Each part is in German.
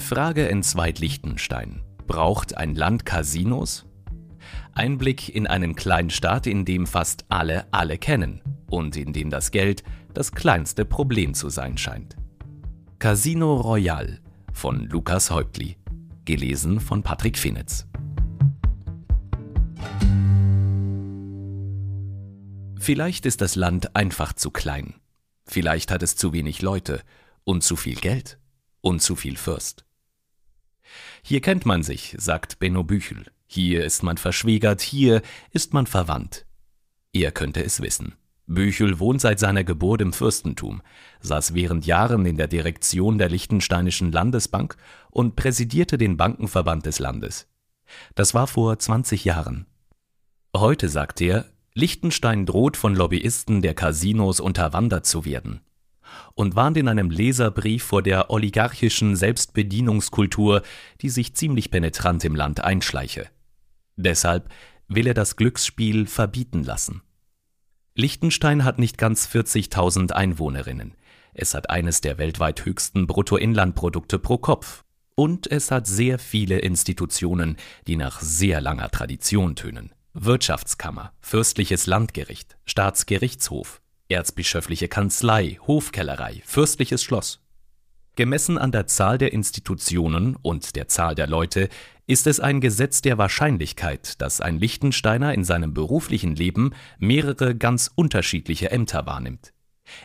Frage in Zweit-Liechtenstein. Braucht ein Land Casinos? Einblick in einen kleinen Staat, in dem fast alle alle kennen und in dem das Geld das kleinste Problem zu sein scheint. Casino Royal von Lukas Häuptli. Gelesen von Patrick Finitz. Vielleicht ist das Land einfach zu klein. Vielleicht hat es zu wenig Leute und zu viel Geld und zu viel Fürst. Hier kennt man sich, sagt Benno Büchel. Hier ist man verschwiegert, hier ist man verwandt. Er könnte es wissen. Büchel wohnt seit seiner Geburt im Fürstentum, saß während Jahren in der Direktion der Liechtensteinischen Landesbank und präsidierte den Bankenverband des Landes. Das war vor 20 Jahren. Heute sagt er, Liechtenstein droht von Lobbyisten der Casinos unterwandert zu werden und warnt in einem Leserbrief vor der oligarchischen Selbstbedienungskultur, die sich ziemlich penetrant im Land einschleiche. Deshalb will er das Glücksspiel verbieten lassen. Liechtenstein hat nicht ganz 40.000 Einwohnerinnen. Es hat eines der weltweit höchsten Bruttoinlandprodukte pro Kopf. Und es hat sehr viele Institutionen, die nach sehr langer Tradition tönen. Wirtschaftskammer, fürstliches Landgericht, Staatsgerichtshof, erzbischöfliche Kanzlei, Hofkellerei, fürstliches Schloss. Gemessen an der Zahl der Institutionen und der Zahl der Leute ist es ein Gesetz der Wahrscheinlichkeit, dass ein Liechtensteiner in seinem beruflichen Leben mehrere ganz unterschiedliche Ämter wahrnimmt.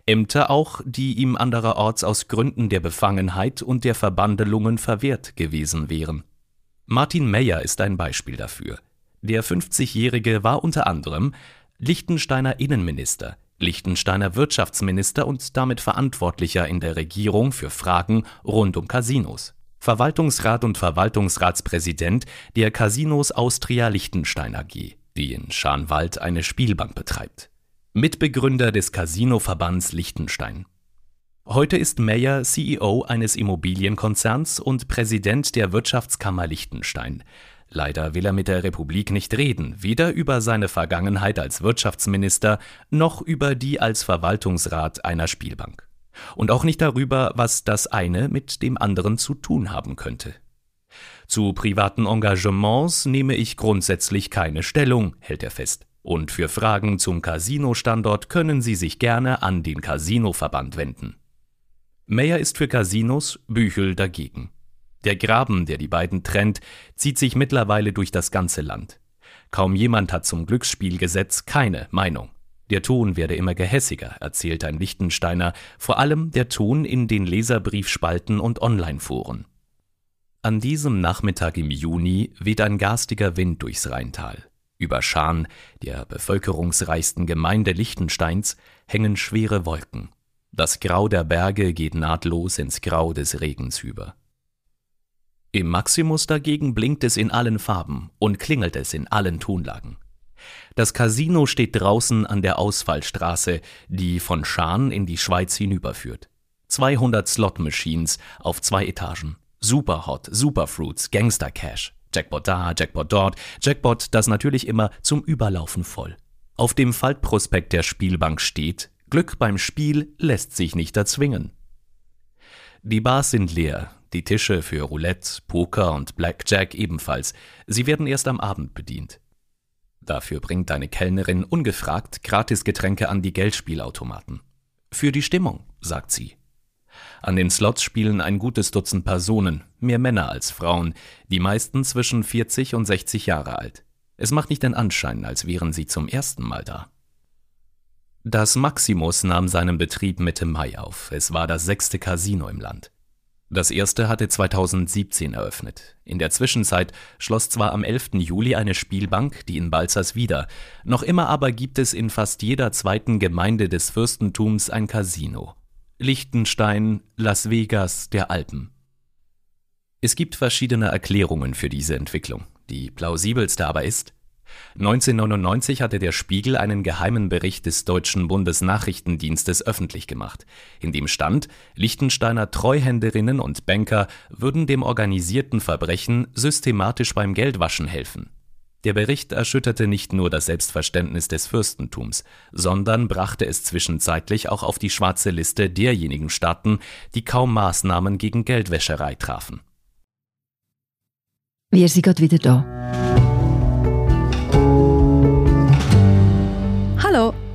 Ämter auch, die ihm andererorts aus Gründen der Befangenheit und der Verbandelungen verwehrt gewesen wären. Martin Meyer ist ein Beispiel dafür. Der 50-Jährige war unter anderem Liechtensteiner Innenminister, Liechtensteiner Wirtschaftsminister und damit Verantwortlicher in der Regierung für Fragen rund um Casinos. Verwaltungsrat und Verwaltungsratspräsident der Casinos Austria Liechtenstein AG, die in Scharnwald eine Spielbank betreibt. Mitbegründer des Casinoverbands Liechtenstein. Heute ist Meyer CEO eines Immobilienkonzerns und Präsident der Wirtschaftskammer Liechtenstein, Leider will er mit der Republik nicht reden, weder über seine Vergangenheit als Wirtschaftsminister noch über die als Verwaltungsrat einer Spielbank. Und auch nicht darüber, was das eine mit dem anderen zu tun haben könnte. Zu privaten Engagements nehme ich grundsätzlich keine Stellung, hält er fest. Und für Fragen zum Casino-Standort können Sie sich gerne an den Casino-Verband wenden. Meyer ist für Casinos, Büchel dagegen. Der Graben, der die beiden trennt, zieht sich mittlerweile durch das ganze Land. Kaum jemand hat zum Glücksspielgesetz keine Meinung. Der Ton werde immer gehässiger, erzählt ein Lichtensteiner, vor allem der Ton in den Leserbriefspalten und Online-Foren. An diesem Nachmittag im Juni weht ein garstiger Wind durchs Rheintal. Über Scharn, der bevölkerungsreichsten Gemeinde Liechtensteins, hängen schwere Wolken. Das Grau der Berge geht nahtlos ins Grau des Regens über. Im Maximus dagegen blinkt es in allen Farben und klingelt es in allen Tonlagen. Das Casino steht draußen an der Ausfallstraße, die von Schaan in die Schweiz hinüberführt. 200 Slot-Machines auf zwei Etagen. Superhot, Superfruits, Gangster Cash. Jackpot da, Jackpot dort, Jackpot das natürlich immer zum Überlaufen voll. Auf dem Faltprospekt der Spielbank steht, Glück beim Spiel lässt sich nicht erzwingen. Die Bars sind leer, die Tische für Roulette, Poker und Blackjack ebenfalls. Sie werden erst am Abend bedient. Dafür bringt deine Kellnerin ungefragt Gratisgetränke an die Geldspielautomaten. Für die Stimmung, sagt sie. An den Slots spielen ein gutes Dutzend Personen, mehr Männer als Frauen, die meisten zwischen 40 und 60 Jahre alt. Es macht nicht den Anschein, als wären sie zum ersten Mal da. Das Maximus nahm seinen Betrieb Mitte Mai auf. Es war das sechste Casino im Land. Das erste hatte 2017 eröffnet. In der Zwischenzeit schloss zwar am 11. Juli eine Spielbank, die in Balzers wieder, noch immer aber gibt es in fast jeder zweiten Gemeinde des Fürstentums ein Casino. Liechtenstein, Las Vegas, der Alpen. Es gibt verschiedene Erklärungen für diese Entwicklung. Die plausibelste aber ist, 1999 hatte der Spiegel einen geheimen Bericht des deutschen Bundesnachrichtendienstes öffentlich gemacht, in dem stand, Liechtensteiner Treuhänderinnen und Banker würden dem organisierten Verbrechen systematisch beim Geldwaschen helfen. Der Bericht erschütterte nicht nur das Selbstverständnis des Fürstentums, sondern brachte es zwischenzeitlich auch auf die schwarze Liste derjenigen Staaten, die kaum Maßnahmen gegen Geldwäscherei trafen. Wir sind gerade wieder da.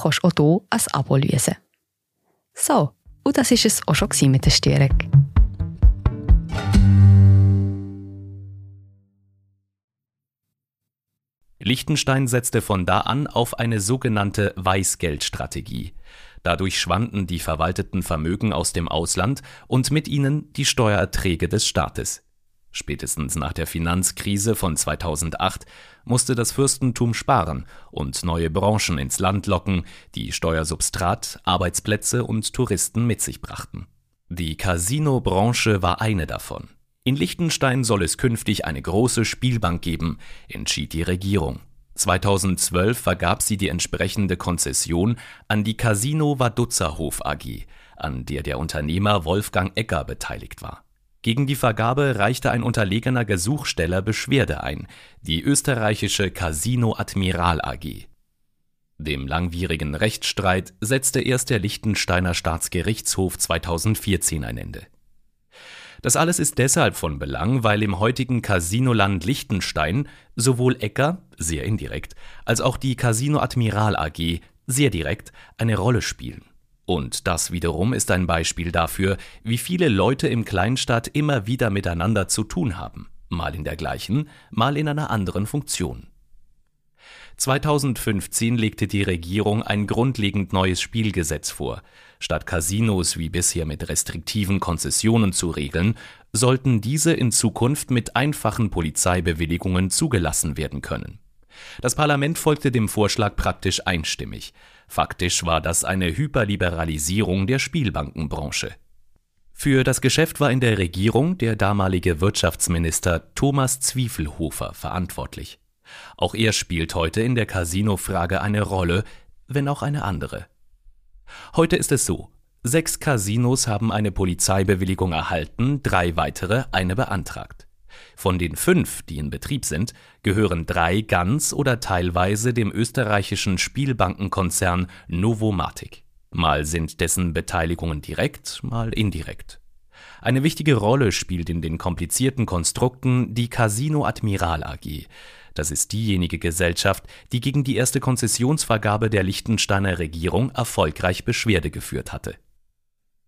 kannst du auch hier ein Abo lösen. So, und das war es auch schon mit der Störung. Liechtenstein setzte von da an auf eine sogenannte Weißgeldstrategie. Dadurch schwanden die verwalteten Vermögen aus dem Ausland und mit ihnen die Steuererträge des Staates. Spätestens nach der Finanzkrise von 2008 musste das Fürstentum sparen und neue Branchen ins Land locken, die Steuersubstrat, Arbeitsplätze und Touristen mit sich brachten. Die Casino-Branche war eine davon. In Liechtenstein soll es künftig eine große Spielbank geben, entschied die Regierung. 2012 vergab sie die entsprechende Konzession an die Casino Wadutzerhof AG, an der der Unternehmer Wolfgang Egger beteiligt war. Gegen die Vergabe reichte ein unterlegener Gesuchsteller Beschwerde ein, die österreichische Casino Admiral AG. Dem langwierigen Rechtsstreit setzte erst der Liechtensteiner Staatsgerichtshof 2014 ein Ende. Das alles ist deshalb von Belang, weil im heutigen Casinoland Liechtenstein sowohl Ecker, sehr indirekt, als auch die Casino Admiral AG, sehr direkt, eine Rolle spielen. Und das wiederum ist ein Beispiel dafür, wie viele Leute im Kleinstadt immer wieder miteinander zu tun haben, mal in der gleichen, mal in einer anderen Funktion. 2015 legte die Regierung ein grundlegend neues Spielgesetz vor. Statt Casinos wie bisher mit restriktiven Konzessionen zu regeln, sollten diese in Zukunft mit einfachen Polizeibewilligungen zugelassen werden können. Das Parlament folgte dem Vorschlag praktisch einstimmig. Faktisch war das eine Hyperliberalisierung der Spielbankenbranche. Für das Geschäft war in der Regierung der damalige Wirtschaftsminister Thomas Zwiefelhofer verantwortlich. Auch er spielt heute in der Casino-Frage eine Rolle, wenn auch eine andere. Heute ist es so, sechs Casinos haben eine Polizeibewilligung erhalten, drei weitere eine beantragt. Von den fünf, die in Betrieb sind, gehören drei ganz oder teilweise dem österreichischen Spielbankenkonzern Novomatic. Mal sind dessen Beteiligungen direkt, mal indirekt. Eine wichtige Rolle spielt in den komplizierten Konstrukten die Casino Admiral AG. Das ist diejenige Gesellschaft, die gegen die erste Konzessionsvergabe der Liechtensteiner Regierung erfolgreich Beschwerde geführt hatte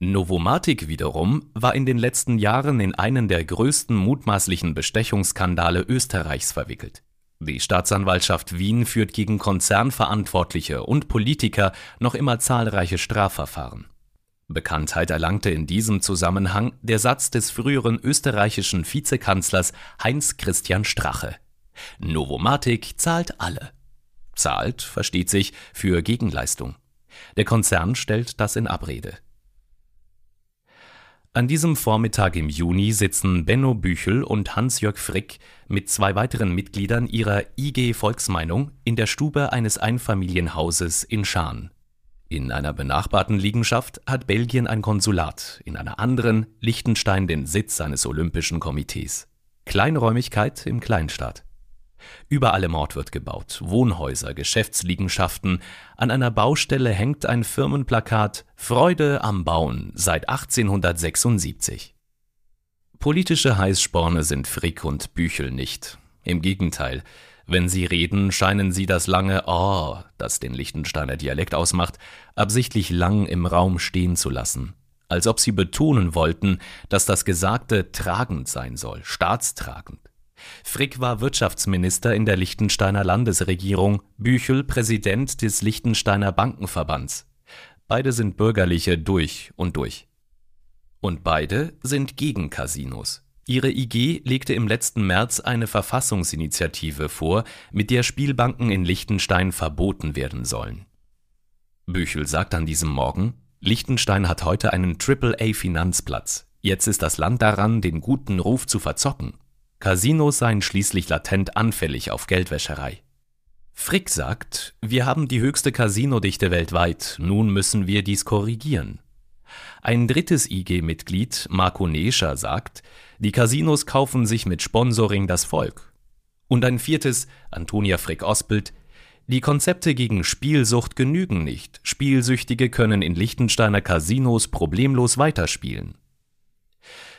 Novomatic wiederum war in den letzten Jahren in einen der größten mutmaßlichen Bestechungsskandale Österreichs verwickelt. Die Staatsanwaltschaft Wien führt gegen Konzernverantwortliche und Politiker noch immer zahlreiche Strafverfahren. Bekanntheit erlangte in diesem Zusammenhang der Satz des früheren österreichischen Vizekanzlers Heinz Christian Strache. Novomatic zahlt alle. Zahlt, versteht sich, für Gegenleistung. Der Konzern stellt das in Abrede. An diesem Vormittag im Juni sitzen Benno Büchel und Hans-Jörg Frick mit zwei weiteren Mitgliedern ihrer IG Volksmeinung in der Stube eines Einfamilienhauses in Schaan. In einer benachbarten Liegenschaft hat Belgien ein Konsulat, in einer anderen Liechtenstein den Sitz seines Olympischen Komitees. Kleinräumigkeit im Kleinstaat. Überall im Ort wird gebaut, Wohnhäuser, Geschäftsliegenschaften. An einer Baustelle hängt ein Firmenplakat Freude am Bauen seit 1876. Politische Heißsporne sind Frick und Büchel nicht. Im Gegenteil, wenn sie reden, scheinen sie das lange Oh, das den Lichtensteiner Dialekt ausmacht, absichtlich lang im Raum stehen zu lassen. als ob sie betonen wollten, dass das Gesagte tragend sein soll, staatstragend. Frick war Wirtschaftsminister in der Liechtensteiner Landesregierung, Büchel Präsident des Liechtensteiner Bankenverbands. Beide sind Bürgerliche durch und durch. Und beide sind gegen Casinos. Ihre IG legte im letzten März eine Verfassungsinitiative vor, mit der Spielbanken in Liechtenstein verboten werden sollen. Büchel sagt an diesem Morgen, Liechtenstein hat heute einen AAA-Finanzplatz. Jetzt ist das Land daran, den guten Ruf zu verzocken. Casinos seien schließlich latent anfällig auf Geldwäscherei. Frick sagt, wir haben die höchste Casinodichte weltweit, nun müssen wir dies korrigieren. Ein drittes IG-Mitglied, Marco Nescher, sagt, die Casinos kaufen sich mit Sponsoring das Volk. Und ein viertes, Antonia Frick-Ospelt, die Konzepte gegen Spielsucht genügen nicht. Spielsüchtige können in Liechtensteiner Casinos problemlos weiterspielen.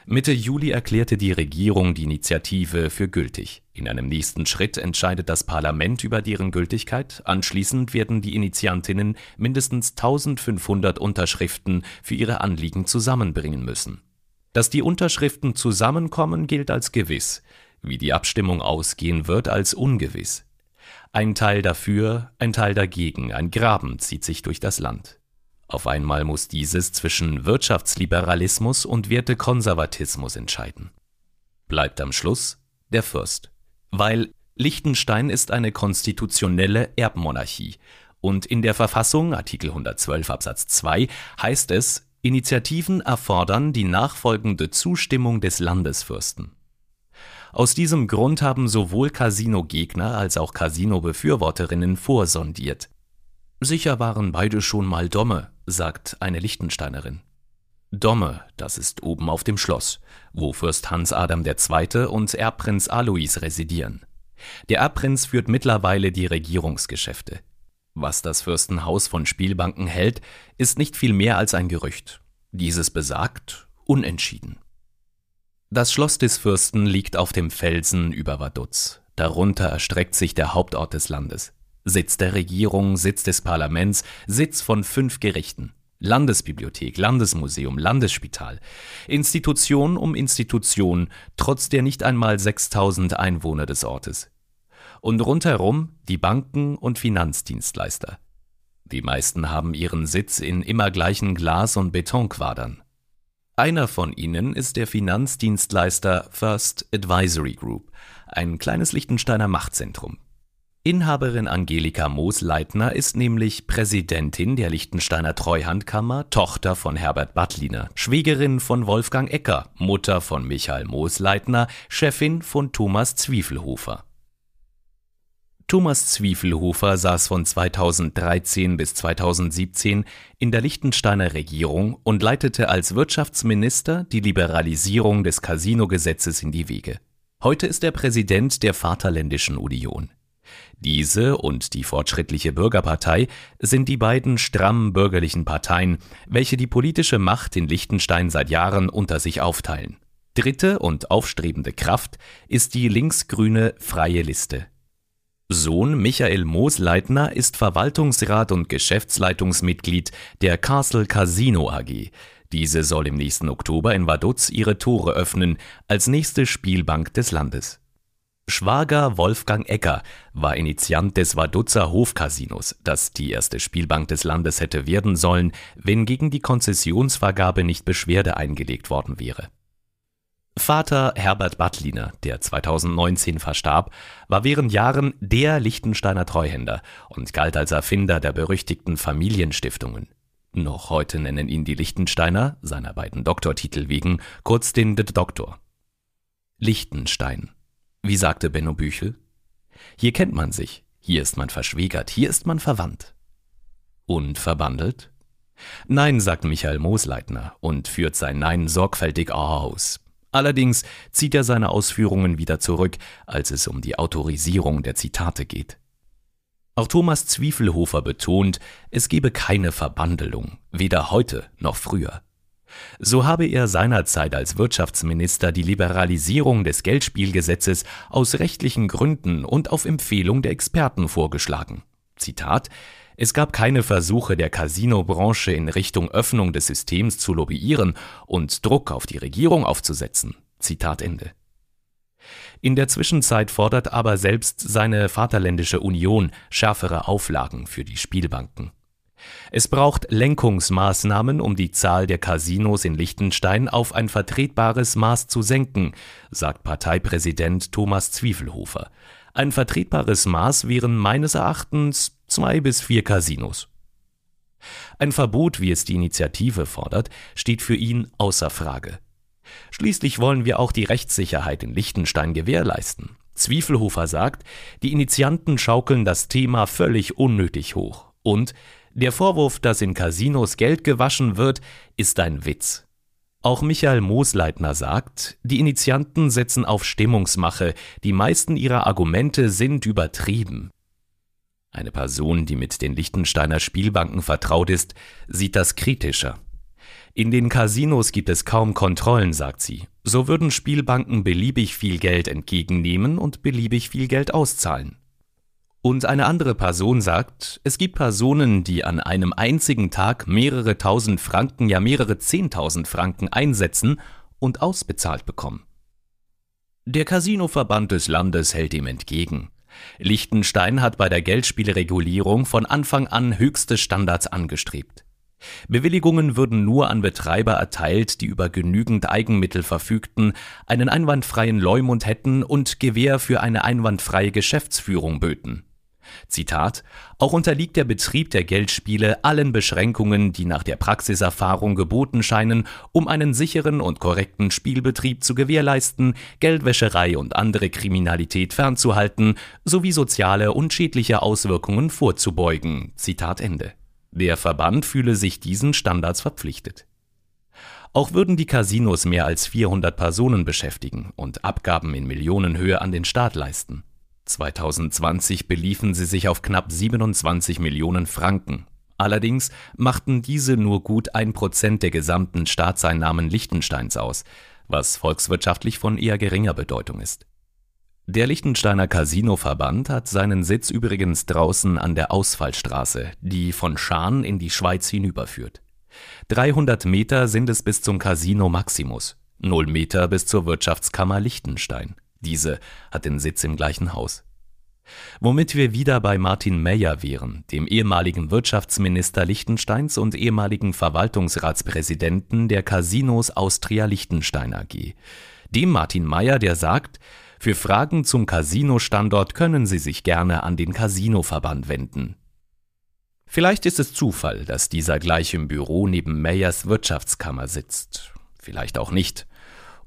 Mitte Juli erklärte die Regierung die Initiative für gültig. In einem nächsten Schritt entscheidet das Parlament über deren Gültigkeit. Anschließend werden die Initiantinnen mindestens 1500 Unterschriften für ihre Anliegen zusammenbringen müssen. Dass die Unterschriften zusammenkommen, gilt als gewiss, wie die Abstimmung ausgehen wird, als ungewiss. Ein Teil dafür, ein Teil dagegen, ein Graben zieht sich durch das Land. Auf einmal muss dieses zwischen Wirtschaftsliberalismus und Wertekonservatismus entscheiden. Bleibt am Schluss der Fürst. Weil Liechtenstein ist eine konstitutionelle Erbmonarchie und in der Verfassung, Artikel 112 Absatz 2, heißt es, Initiativen erfordern die nachfolgende Zustimmung des Landesfürsten. Aus diesem Grund haben sowohl Casino-Gegner als auch Casino-Befürworterinnen vorsondiert. Sicher waren beide schon mal Domme, sagt eine Lichtensteinerin. Domme, das ist oben auf dem Schloss, wo Fürst Hans Adam II. und Erbprinz Alois residieren. Der Erbprinz führt mittlerweile die Regierungsgeschäfte. Was das Fürstenhaus von Spielbanken hält, ist nicht viel mehr als ein Gerücht. Dieses besagt unentschieden. Das Schloss des Fürsten liegt auf dem Felsen über Vaduz. Darunter erstreckt sich der Hauptort des Landes. Sitz der Regierung, Sitz des Parlaments, Sitz von fünf Gerichten. Landesbibliothek, Landesmuseum, Landesspital. Institution um Institution, trotz der nicht einmal 6000 Einwohner des Ortes. Und rundherum die Banken und Finanzdienstleister. Die meisten haben ihren Sitz in immer gleichen Glas- und Betonquadern. Einer von ihnen ist der Finanzdienstleister First Advisory Group, ein kleines Liechtensteiner Machtzentrum. Inhaberin Angelika Moos-Leitner ist nämlich Präsidentin der Liechtensteiner Treuhandkammer, Tochter von Herbert Battliner, Schwägerin von Wolfgang Ecker, Mutter von Michael Moos-Leitner, Chefin von Thomas Zwiefelhofer. Thomas Zwiefelhofer saß von 2013 bis 2017 in der Liechtensteiner Regierung und leitete als Wirtschaftsminister die Liberalisierung des Casino-Gesetzes in die Wege. Heute ist er Präsident der Vaterländischen Union. Diese und die Fortschrittliche Bürgerpartei sind die beiden strammen bürgerlichen Parteien, welche die politische Macht in Liechtenstein seit Jahren unter sich aufteilen. Dritte und aufstrebende Kraft ist die linksgrüne Freie Liste. Sohn Michael Moosleitner ist Verwaltungsrat und Geschäftsleitungsmitglied der Castle Casino AG. Diese soll im nächsten Oktober in Vaduz ihre Tore öffnen, als nächste Spielbank des Landes. Schwager Wolfgang Ecker war Initiant des Vaduzzer Hofcasinos, das die erste Spielbank des Landes hätte werden sollen, wenn gegen die Konzessionsvergabe nicht Beschwerde eingelegt worden wäre. Vater Herbert Battliner, der 2019 verstarb, war während Jahren der Liechtensteiner Treuhänder und galt als Erfinder der berüchtigten Familienstiftungen. Noch heute nennen ihn die Liechtensteiner, seiner beiden Doktortitel wegen, kurz den D Doktor. Liechtenstein wie sagte Benno Büchel? Hier kennt man sich, hier ist man verschwägert, hier ist man verwandt. Und verbandelt? Nein, sagt Michael Moosleitner und führt sein Nein sorgfältig aus. Allerdings zieht er seine Ausführungen wieder zurück, als es um die Autorisierung der Zitate geht. Auch Thomas Zwiefelhofer betont, es gebe keine Verbandelung, weder heute noch früher. So habe er seinerzeit als Wirtschaftsminister die Liberalisierung des Geldspielgesetzes aus rechtlichen Gründen und auf Empfehlung der Experten vorgeschlagen. Zitat Es gab keine Versuche der Casino-Branche in Richtung Öffnung des Systems zu lobbyieren und Druck auf die Regierung aufzusetzen. Zitat Ende. In der Zwischenzeit fordert aber selbst seine Vaterländische Union schärfere Auflagen für die Spielbanken. Es braucht Lenkungsmaßnahmen, um die Zahl der Casinos in Liechtenstein auf ein vertretbares Maß zu senken, sagt Parteipräsident Thomas Zwiefelhofer. Ein vertretbares Maß wären meines Erachtens zwei bis vier Casinos. Ein Verbot, wie es die Initiative fordert, steht für ihn außer Frage. Schließlich wollen wir auch die Rechtssicherheit in Liechtenstein gewährleisten. Zwiefelhofer sagt, die Initianten schaukeln das Thema völlig unnötig hoch. Und der Vorwurf, dass in Casinos Geld gewaschen wird, ist ein Witz. Auch Michael Moosleitner sagt, die Initianten setzen auf Stimmungsmache, die meisten ihrer Argumente sind übertrieben. Eine Person, die mit den Liechtensteiner Spielbanken vertraut ist, sieht das kritischer. In den Casinos gibt es kaum Kontrollen, sagt sie. So würden Spielbanken beliebig viel Geld entgegennehmen und beliebig viel Geld auszahlen. Und eine andere Person sagt, es gibt Personen, die an einem einzigen Tag mehrere tausend Franken, ja mehrere zehntausend Franken einsetzen und ausbezahlt bekommen. Der Casinoverband des Landes hält ihm entgegen. Liechtenstein hat bei der Geldspielregulierung von Anfang an höchste Standards angestrebt. Bewilligungen würden nur an Betreiber erteilt, die über genügend Eigenmittel verfügten, einen einwandfreien Leumund hätten und Gewähr für eine einwandfreie Geschäftsführung böten. Zitat Auch unterliegt der Betrieb der Geldspiele allen Beschränkungen, die nach der Praxiserfahrung geboten scheinen, um einen sicheren und korrekten Spielbetrieb zu gewährleisten, Geldwäscherei und andere Kriminalität fernzuhalten, sowie soziale und schädliche Auswirkungen vorzubeugen. Zitat Ende. Der Verband fühle sich diesen Standards verpflichtet. Auch würden die Casinos mehr als 400 Personen beschäftigen und Abgaben in Millionenhöhe an den Staat leisten. 2020 beliefen sie sich auf knapp 27 Millionen Franken. Allerdings machten diese nur gut ein Prozent der gesamten Staatseinnahmen Liechtensteins aus, was volkswirtschaftlich von eher geringer Bedeutung ist. Der Liechtensteiner Casinoverband hat seinen Sitz übrigens draußen an der Ausfallstraße, die von Schaan in die Schweiz hinüberführt. 300 Meter sind es bis zum Casino Maximus, 0 Meter bis zur Wirtschaftskammer Liechtenstein. Diese hat den Sitz im gleichen Haus. Womit wir wieder bei Martin Meyer wären, dem ehemaligen Wirtschaftsminister Liechtensteins und ehemaligen Verwaltungsratspräsidenten der Casinos Austria Liechtenstein AG. Dem Martin Meyer, der sagt, für Fragen zum Casino-Standort können Sie sich gerne an den Casinoverband wenden. Vielleicht ist es Zufall, dass dieser gleich im Büro neben Meyers Wirtschaftskammer sitzt. Vielleicht auch nicht.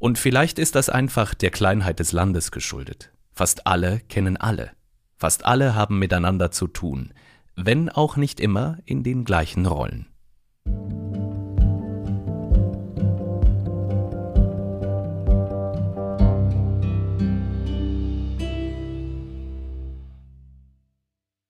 Und vielleicht ist das einfach der Kleinheit des Landes geschuldet. Fast alle kennen alle. Fast alle haben miteinander zu tun, wenn auch nicht immer in den gleichen Rollen.